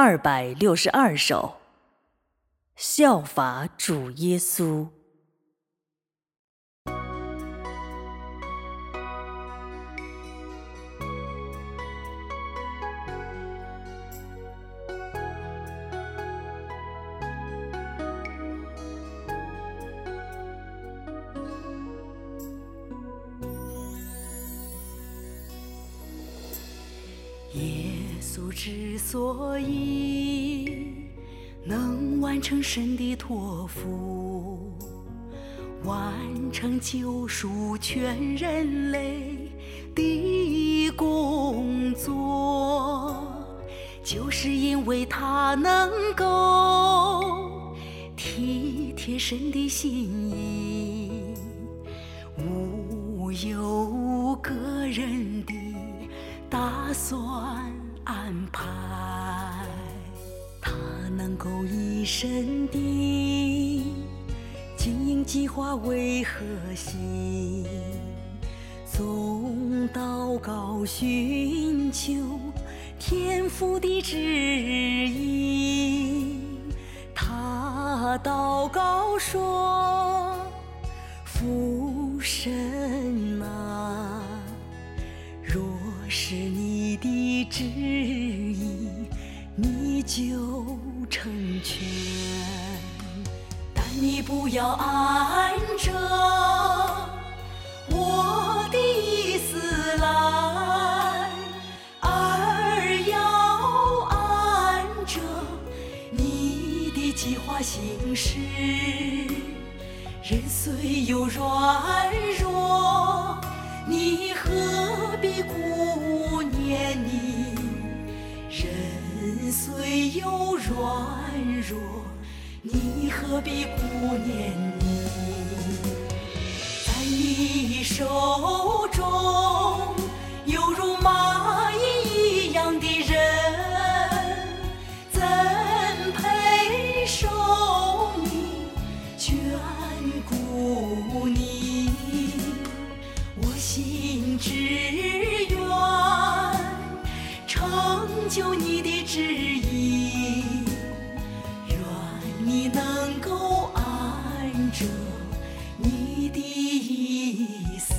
二百六十二首，效法主耶稣。主之所以能完成神的托付，完成救赎全人类的工作，就是因为他能够体贴神的心意，无有个人的。打算安排，他能够以神的经营计划为核心，从祷告寻求天父的指引。他祷告说：“父神的旨意，你就成全。但你不要按着我的意思来，而要按着你的计划行事。人虽有软弱，你何必顾虽有软弱，你何必顾念你？在你手中你能够按着你的意思，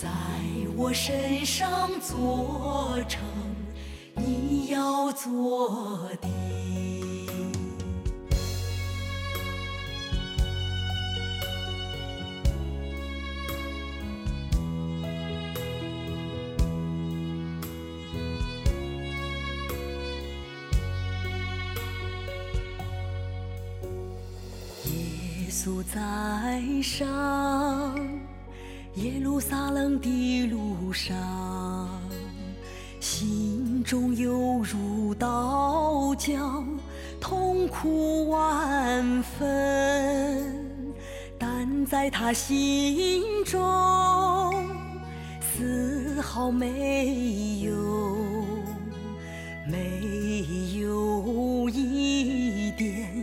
在我身上做成你要做的。耶稣在上耶路撒冷的路上，心中犹如刀绞，痛苦万分。但在他心中，丝毫没有，没有一点。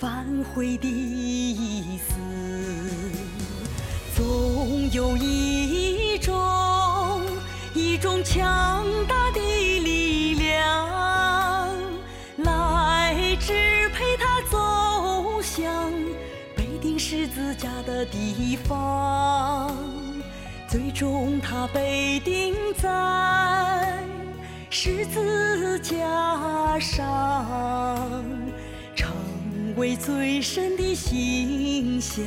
反悔的意思，总有一种一种强大的力量，来支配他走向被钉十字架的地方。最终，他被钉在十字架上。为最深的形象，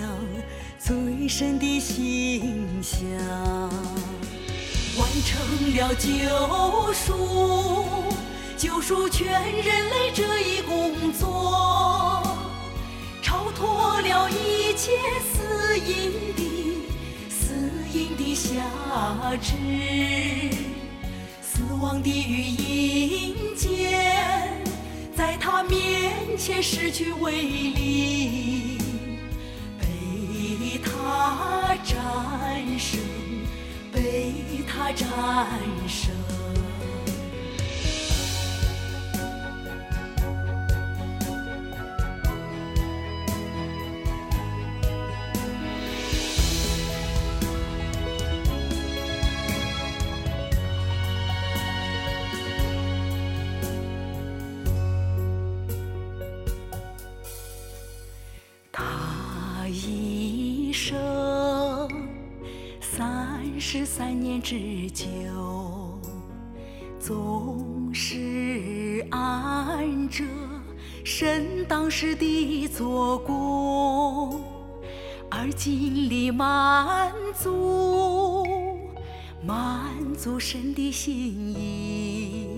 最深的形象，完成了救赎，救赎全人类这一工作，超脱了一切死因的死因的辖制，死亡的语音间。在他面前失去威力，被他战胜，被他战胜。一生三十三年之久，总是按着神当时的做工，而尽力满足。满足神的心意，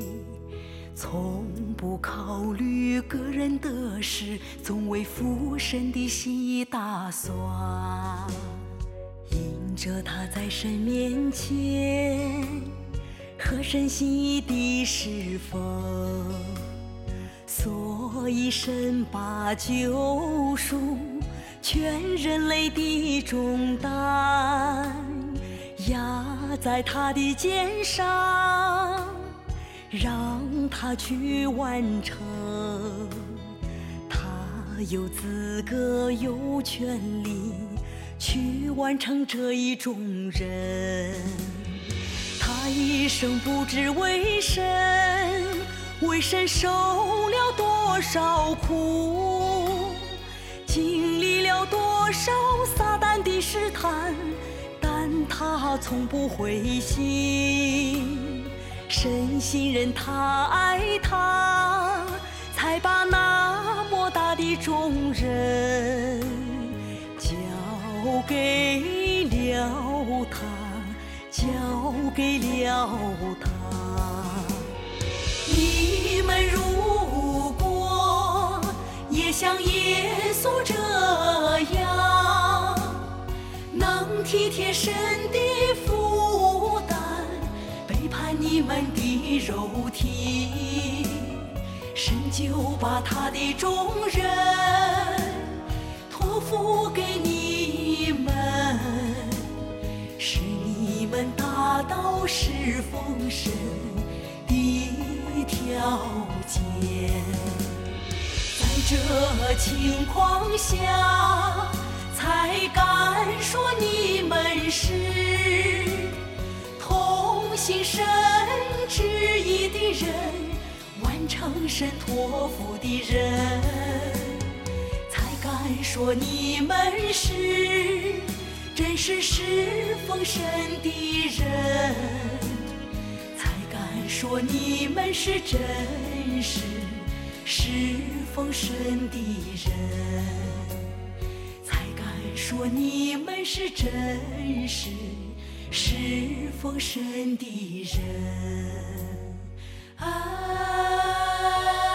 从。不考虑个人得失，总为父神的心意打算。因着他在神面前合神心意的侍奉，所以神把救赎全人类的重担压在他的肩上，让他去完成。他有资格，有权利。去完成这一种人，他一生不知为神，为神受了多少苦，经历了多少撒旦的试探，但他从不灰心，深信任他爱他，才把那么大的重任。交给了他，交给了他。你们如果也像耶稣这样，能体贴神的负担，背叛你们的肉体，神就把他的重任托付给你们，是你们。达到侍奉神的条件，在这情况下，才敢说你们是完成神托付的人，才敢说你们是。真是侍奉神的人，才敢说你们是真实侍奉神的人，才敢说你们是真实侍奉神的人。I